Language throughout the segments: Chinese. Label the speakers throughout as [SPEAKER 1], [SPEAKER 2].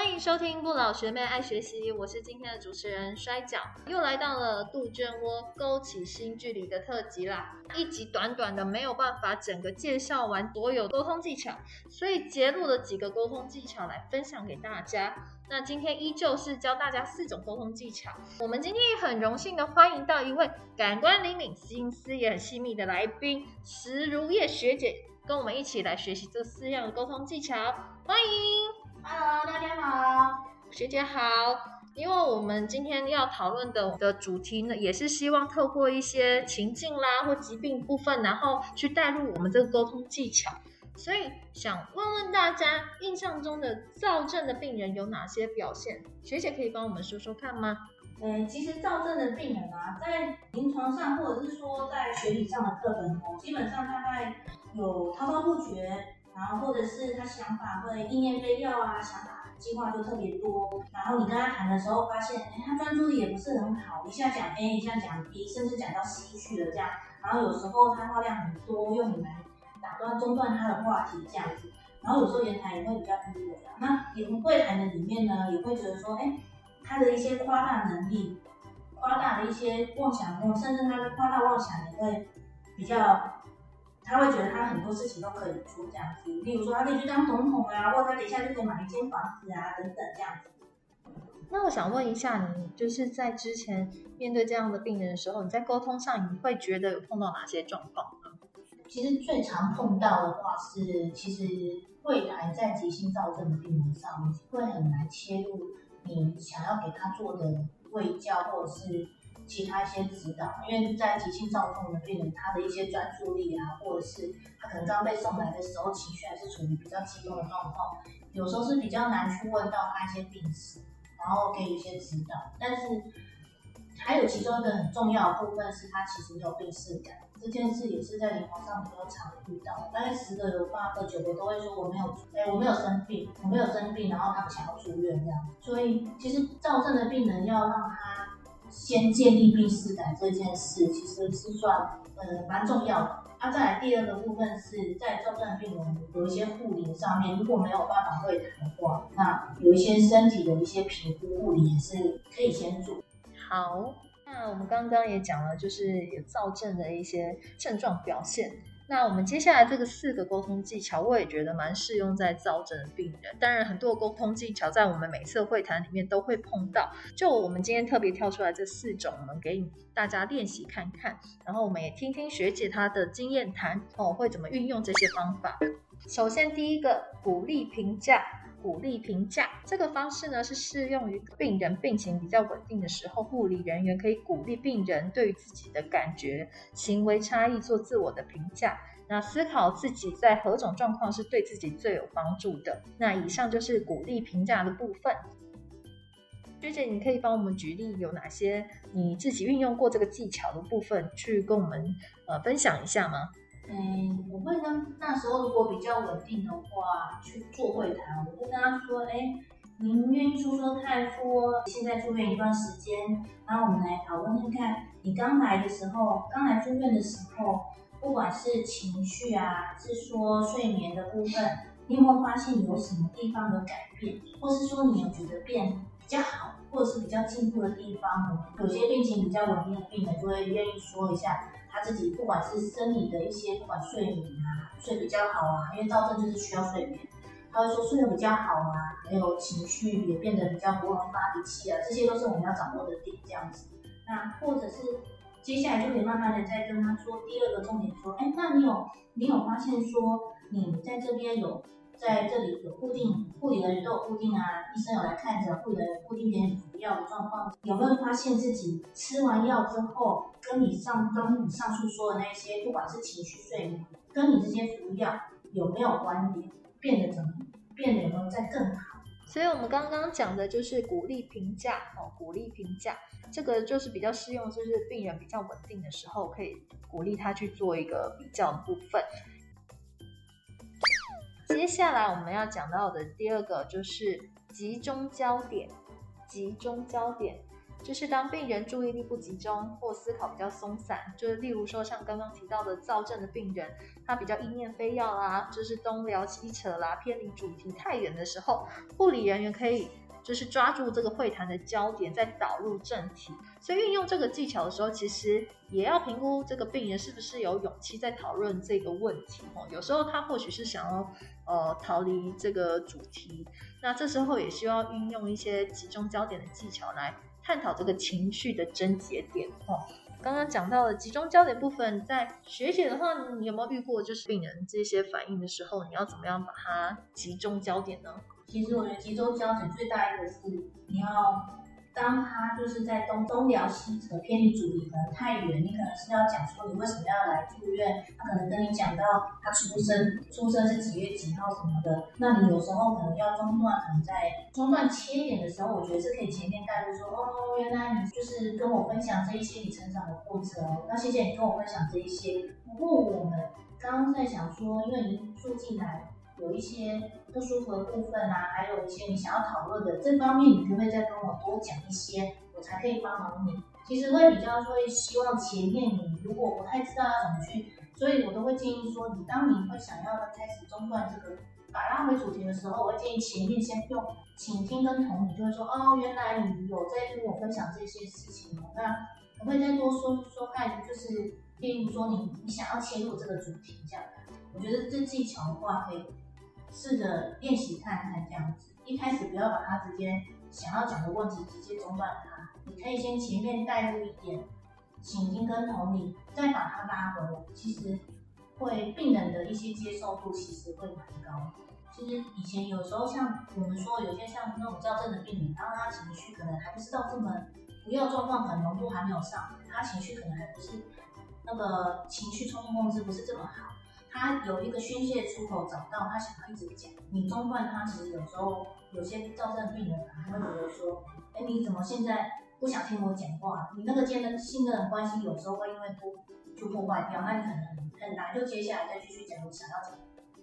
[SPEAKER 1] 欢迎收听不老学妹爱学习，我是今天的主持人摔跤，又来到了杜鹃窝勾起新距离的特辑啦。一集短短的没有办法整个介绍完所有沟通技巧，所以截录了几个沟通技巧来分享给大家。那今天依旧是教大家四种沟通技巧。我们今天也很荣幸的欢迎到一位感官灵敏、心思也很细密的来宾石如叶学姐，跟我们一起来学习这四样的沟通技巧。欢迎。
[SPEAKER 2] Hello，大家好，
[SPEAKER 1] 学姐好。因为我们今天要讨论的的主题呢，也是希望透过一些情境啦或疾病部分，然后去带入我们这个沟通技巧。所以想问问大家，印象中的躁症的病人有哪些表现？学姐可以帮我们说说看吗？
[SPEAKER 2] 嗯，其实躁症的病人啊，在临床上或者是说在学理上的课本哦，基本上大概有滔滔不绝。然后或者是他想法会意念飞掉啊，想法计划就特别多。然后你跟他谈的时候，发现哎，他专注力也不是很好，一下讲 A，一下讲 B，甚至讲到 C 去了这样。然后有时候他话量很多，用你来打断中断他的话题这样子。然后有时候言谈也会比较迂回啊。那言会谈的里面呢，也会觉得说，哎，他的一些夸大能力，夸大的一些妄想梦，甚至他的夸大妄想也会比较。他会觉得他很多事情都可以做这样子，例如说他可以去当总统啊，或者他等一下就可以买一间房子啊，等等这样子。
[SPEAKER 1] 那我想问一下，你就是在之前面对这样的病人的时候，你在沟通上你会觉得有碰到哪些状况呢？
[SPEAKER 2] 其实最常碰到的话是，其实未来在急性躁症的病人上，会很难切入你想要给他做的胃教或者是。其他一些指导，因为在急性躁动的病人，他的一些专注力啊，或者是他可能刚被送来的时候，情绪还是处于比较激动的状况，有时候是比较难去问到他一些病史，然后给一些指导。但是还有其中一个很重要的部分是，他其实没有病逝感，这件事也是在临床上比较常遇到，大概十个有八个九个都会说我没有，哎，我没有生病，我没有生病，然后他不想要住院这样。所以其实躁症的病人要让他。先建立病视感这件事，其实是算呃蛮重要的。啊，再来第二个部分是在重症病人有一些护理上面，如果没有办法会谈的话，那有一些身体的一些评估护理也是可以先做。
[SPEAKER 1] 好，那我们刚刚也讲了，就是有躁症的一些症状表现。那我们接下来这个四个沟通技巧，我也觉得蛮适用在躁症的病人。当然，很多沟通技巧在我们每次会谈里面都会碰到。就我们今天特别跳出来这四种，我们给大家练习看看，然后我们也听听学姐她的经验谈哦，会怎么运用这些方法。首先，第一个鼓励评价。鼓励评价这个方式呢，是适用于病人病情比较稳定的时候，护理人员可以鼓励病人对于自己的感觉、行为差异做自我的评价，那思考自己在何种状况是对自己最有帮助的。那以上就是鼓励评价的部分。学姐，你可以帮我们举例有哪些你自己运用过这个技巧的部分，去跟我们呃分享一下吗？
[SPEAKER 2] 嗯，我会跟那时候如果比较稳定的话去做会谈，我会跟他说，哎，您愿意说说看，说现在住院一段时间，然后我们来讨论看看，你刚来的时候，刚来住院的时候，不管是情绪啊，是说睡眠的部分，你有没有发现有什么地方有改变，或是说你有觉得变比较好，或者是比较进步的地方？有些病情比较稳定的病人就会愿意说一下。他自己不管是生理的一些，不管睡眠啊，睡比较好啊，因为躁症就是需要睡眠，他会说睡得比较好啊，还有情绪也变得比较不容易发脾气啊，这些都是我们要掌握的点，这样子。那或者是接下来就可以慢慢的再跟他说第二个重点，说，哎，那你有你有发现说你在这边有。在这里有固定护理人员都有固定啊，医生有来看着，护理人员固定给你药的状况，有没有发现自己吃完药之后，跟你上跟你上述说的那些，不管是情绪、睡眠，跟你这些服药有没有关联，变得怎么变得有没有在更好？
[SPEAKER 1] 所以我们刚刚讲的就是鼓励评价哦，鼓励评价，这个就是比较适用，就是病人比较稳定的时候，可以鼓励他去做一个比较的部分。接下来我们要讲到的第二个就是集中焦点。集中焦点，就是当病人注意力不集中或思考比较松散，就是例如说像刚刚提到的躁症的病人，他比较意念非要啦，就是东聊西扯啦，偏离主题太远的时候，护理人员可以就是抓住这个会谈的焦点，再导入正题。所以运用这个技巧的时候，其实也要评估这个病人是不是有勇气在讨论这个问题哦。有时候他或许是想要呃逃离这个主题，那这时候也需要运用一些集中焦点的技巧来。探讨这个情绪的症结点哦。刚刚讲到了集中焦点部分，在学姐的话，你有没有遇过就是病人这些反应的时候，你要怎么样把它集中焦点呢？
[SPEAKER 2] 其实我觉得集中焦点最大一个是你要。当他就是在东东聊西扯，偏离主题可能太远，你可能是要讲说你为什么要来住院，他可能跟你讲到他出生出生是几月几号什么的，那你有时候可能要中断，可能在中断切点的时候，我觉得是可以前面带入说，哦，原来你就是跟我分享这一些你成长的过程，那谢谢你跟我分享这一些。不过我们刚刚在想说，因为你住进来。有一些不舒服的部分啊，还有一些你想要讨论的这方面，你可不可以再跟我多讲一些，我才可以帮忙你。其实会比较会希望前面你如果不太知道要怎么去，所以我都会建议说，你当你会想要开始中断这个把拉回主题的时候，我会建议前面先用倾听跟同理，就会说哦，原来你有在跟我分享这些事情哦，那我会再多说说看，就是例如说你你想要切入这个主题这样，我觉得这技巧的话可以。试着练习看看这样子，一开始不要把他直接想要讲的问题直接中断他，你可以先前面带入一点倾听跟同理，再把他拉回来。其实会病人的一些接受度其实会蛮高。其实以前有时候像我们说有些像那种躁症的病人，当他情绪可能还不知道这么不要状况，可能浓度还没有上，他情绪可能还不是那个情绪冲动控制不是这么好。他有一个宣泄出口找到，他想要一直讲，你中断他，其实有时候有些躁症病人可能会觉得说，哎，你怎么现在不想听我讲话？你那个间的信任关系有时候会因为不就破坏掉，那你可能很难就接下来再继续讲你想要讲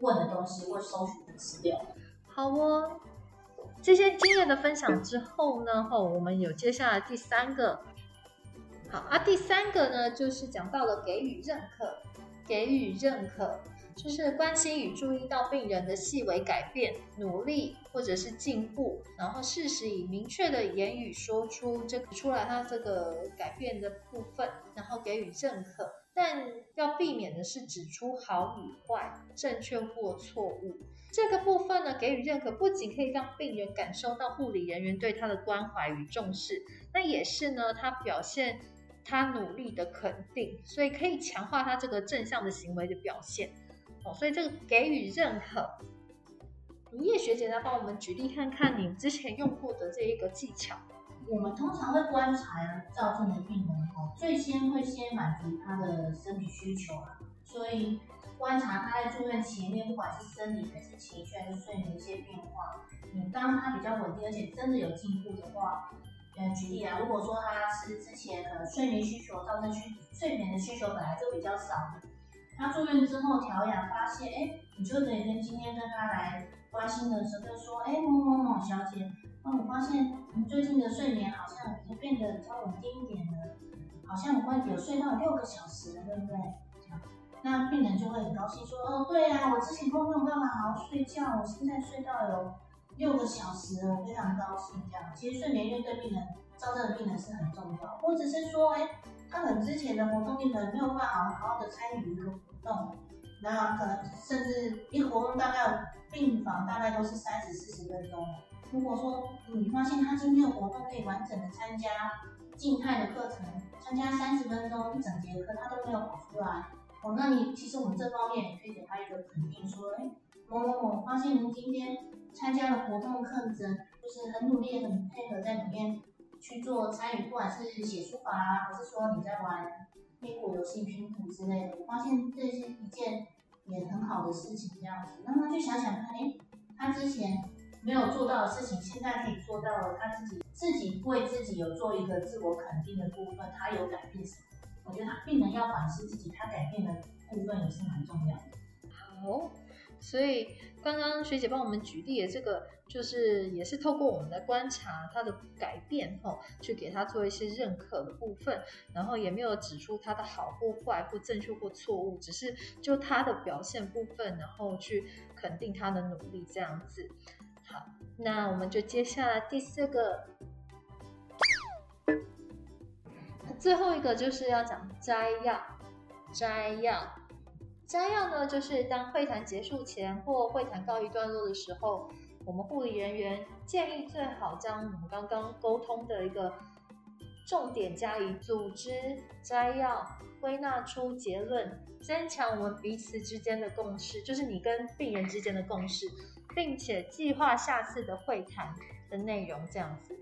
[SPEAKER 2] 问的东西或搜寻的资料。
[SPEAKER 1] 好哦，这些经验的分享之后呢，后我们有接下来第三个，好啊，第三个呢就是讲到了给予认可。给予认可，就是关心与注意到病人的细微改变、努力或者是进步，然后适时以明确的言语说出这出来他这个改变的部分，然后给予认可。但要避免的是指出好与坏、正确或错误。这个部分呢，给予认可不仅可以让病人感受到护理人员对他的关怀与重视，那也是呢，他表现。他努力的肯定，所以可以强化他这个正向的行为的表现。哦，所以这个给予认可，如叶学姐来帮我们举例看看，你之前用过的这一个技巧。
[SPEAKER 2] 我们通常会观察躁症的病人，哦，最先会先满足他的生理需求啊，所以观察他在住院前面，不管是生理还是情绪还是睡眠一些变化，你当他比较稳定，而且真的有进步的话。嗯，举例啊，如果说他是之前可能睡眠需求造成需睡眠的需求本来就比较少，他住院之后调养发现，哎，你就可以跟今天跟他来关心的时候就说，哎，某某某小姐，那我发现你最近的睡眠好像已经变得比较稳定一点了，好像我快有睡到六个小时了，对不对？那病人就会很高兴说，哦，对呀，我之前都没有办法好好睡觉，我现在睡到有。六个小时，我非常高兴。这样，其实睡眠因为对病人、躁症的病人是很重要。或者是说，哎，他可能之前的活动力可能没有办法好好的参与一个活动，那可能甚至一个活动大概病房大概都是三十四十分钟。如果说你发现他今天的活动可以完整的参加静态的课程，参加三十分钟一整节课，他都没有跑出来，哦，那你其实我们这方面也可以给他一个肯定，说，哎，某某某，发现您今天。参加了活动课程，就是很努力、很配合在里面去做参与，不管是写书法啊，还是说你在玩拼图游戏、拼图之类的，我发现这是一件也很好的事情。这样子，那么就想想看，哎，他之前没有做到的事情，现在可以做到了，他自己自己为自己有做一个自我肯定的部分，他有改变什么？我觉得他病人要反思自己，他改变的部分也是蛮重要的。
[SPEAKER 1] 好。所以刚刚学姐帮我们举例的这个，就是也是透过我们的观察他的改变哦，去给他做一些认可的部分，然后也没有指出他的好或坏或正确或错误，只是就他的表现部分，然后去肯定他的努力这样子。好，那我们就接下来第四个，最后一个就是要讲摘要，摘要。摘要呢，就是当会谈结束前或会谈告一段落的时候，我们护理人员建议最好将我们刚刚沟通的一个重点加以组织摘要，归纳出结论，增强我们彼此之间的共识，就是你跟病人之间的共识，并且计划下次的会谈的内容，这样子。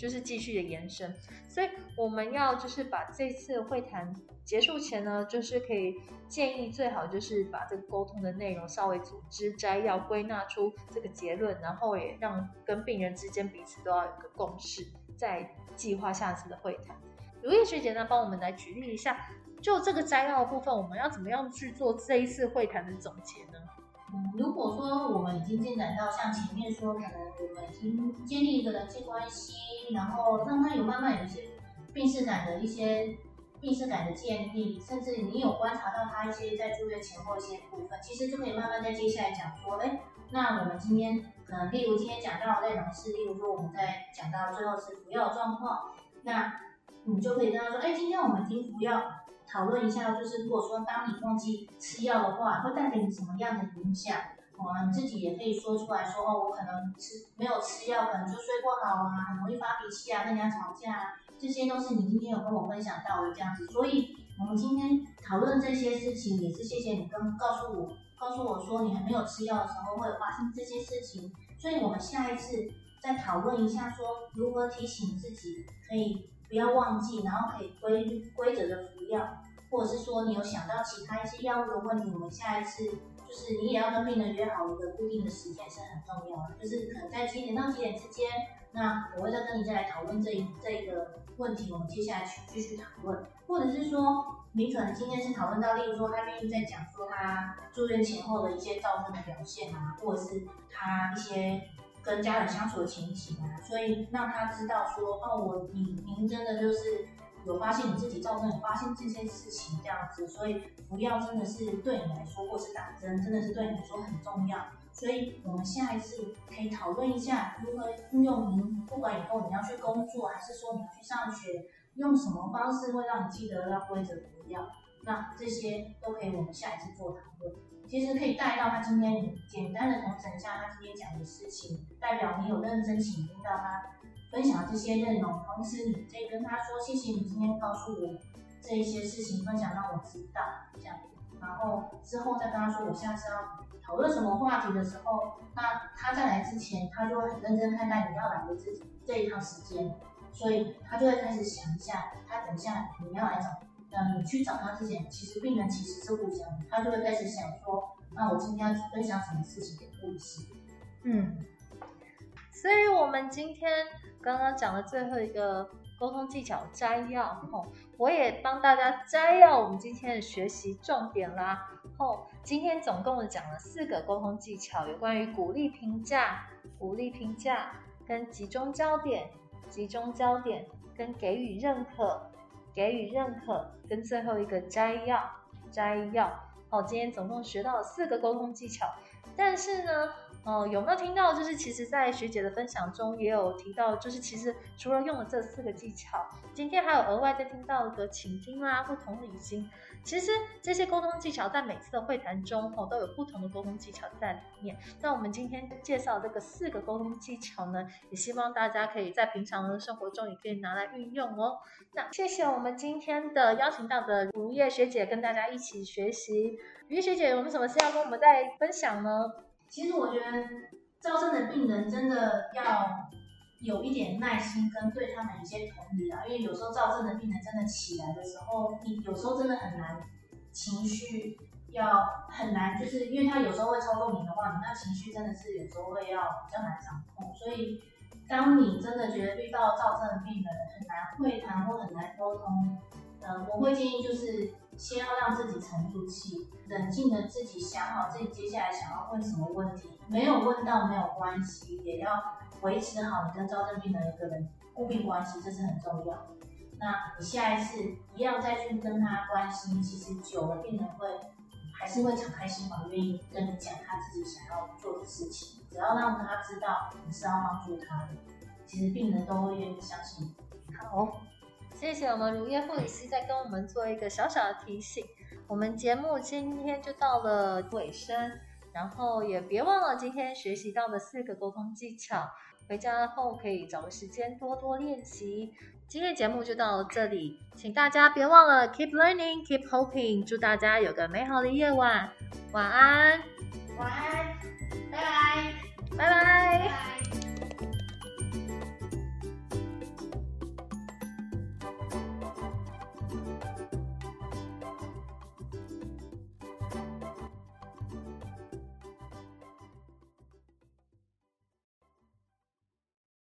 [SPEAKER 1] 就是继续的延伸，所以我们要就是把这次会谈结束前呢，就是可以建议最好就是把这个沟通的内容稍微组织摘要，归纳出这个结论，然后也让跟病人之间彼此都要有个共识，再计划下次的会谈。如叶学姐呢，帮我们来举例一下，就这个摘要的部分，我们要怎么样去做这一次会谈的总结呢？
[SPEAKER 2] 嗯，如果说我们已经进展到像前面说，可能我们已经建立一个人际关系，然后让他有慢慢有一些病视感的一些病视感的建立，甚至你有观察到他一些在住院前后一些部分，其实就可以慢慢在接下来讲说，哎，那我们今天可能例如今天讲到的内容是，例如说我们在讲到最后是服药状况，那你就可以跟他说，哎，今天我们已经服药。讨论一下，就是如果说当你忘记吃药的话，会带给你什么样的影响？哦，你自己也可以说出来说哦，我可能吃没有吃药，可能就睡不好啊，很容易发脾气啊，跟人家吵架啊，这些都是你今天有跟我分享到的这样子。所以，我们今天讨论这些事情，也是谢谢你跟告诉我，告诉我说你还没有吃药的时候会发生这些事情。所以我们下一次再讨论一下，说如何提醒自己可以。不要忘记，然后可以规规则的服药，或者是说你有想到其他一些药物的问题，我们下一次就是你也要跟病人约好一个固定的时间是很重要的，就是可能在几点到几点之间，那我会再跟你再来讨论这一这一个问题，我们接下来去继续讨论，或者是说你可能今天是讨论到，例如说他愿意在讲说他住院前后的一些躁症的表现啊，或者是他一些。跟家人相处的情形啊，所以让他知道说，哦，我你您真的就是有发现你自己造成有发现这些事情这样子，所以服药真的是对你来说，或是打针真的是对你来说很重要。所以我们下一次可以讨论一下如何运用您，不管以后你要去工作，还是说你要去上学，用什么方式会让你记得要规则服药，那这些都可以我们下一次做讨论。其实可以带到他今天简单的同整一下他今天讲的事情，代表你有认真倾听到他分享这些内容，同时你可以跟他说谢谢你今天告诉我这一些事情，分享让我知道这样，然后之后再跟他说我下次要讨论什么话题的时候，那他在来之前他就会很认真看待你要来的这这一趟时间，所以他就会开始想一下，他等一下你要来找。嗯，你去找他之前，其实病人其实是互相，他就会开始想说，那我今天要去分享什么事情给护士？
[SPEAKER 1] 嗯，所以我们今天刚刚讲的最后一个沟通技巧摘要，吼，我也帮大家摘要我们今天的学习重点啦。吼，今天总共讲了四个沟通技巧，有关于鼓励评价、鼓励评价跟集中焦点、集中焦点跟给予认可。给予认可，跟最后一个摘要，摘要。好，今天总共学到了四个沟通技巧，但是呢。哦，有没有听到？就是其实，在学姐的分享中也有提到，就是其实除了用了这四个技巧，今天还有额外再听到的倾听啦，或同理心。其实这些沟通技巧在每次的会谈中，哦，都有不同的沟通技巧在里面。那我们今天介绍这个四个沟通技巧呢，也希望大家可以在平常的生活中也可以拿来运用哦。那谢谢我们今天的邀请到的如叶学姐跟大家一起学习。如叶学姐，有没有什么事要跟我们再分享呢？
[SPEAKER 2] 其实我觉得躁症的病人真的要有一点耐心，跟对他们一些同理啊。因为有时候躁症的病人真的起来的时候，你有时候真的很难，情绪要很难，就是因为他有时候会操纵你的话，你那情绪真的是有时候会要比较难掌控。所以，当你真的觉得遇到躁症的病人很难会谈或很难沟通，呃，我会建议就是。先要让自己沉住气，冷静的自己想好自己接下来想要问什么问题，没有问到没有关系，也要维持好你跟招正病人一个人固病关系，这是很重要。那你下一次一样再去跟他关心，其实久了病人会还是会敞开心房，愿意跟你讲他自己想要做的事情。只要让他知道你是要帮助他的，其实病人都会愿意相信。
[SPEAKER 1] 好。谢谢我们如月护理师在跟我们做一个小小的提醒。我们节目今天就到了尾声，然后也别忘了今天学习到的四个沟通技巧，回家后可以找个时间多多练习。今天节目就到这里，请大家别忘了 keep learning, keep hoping。祝大家有个美好的夜晚，晚安，
[SPEAKER 2] 晚安，拜拜，
[SPEAKER 1] 拜拜。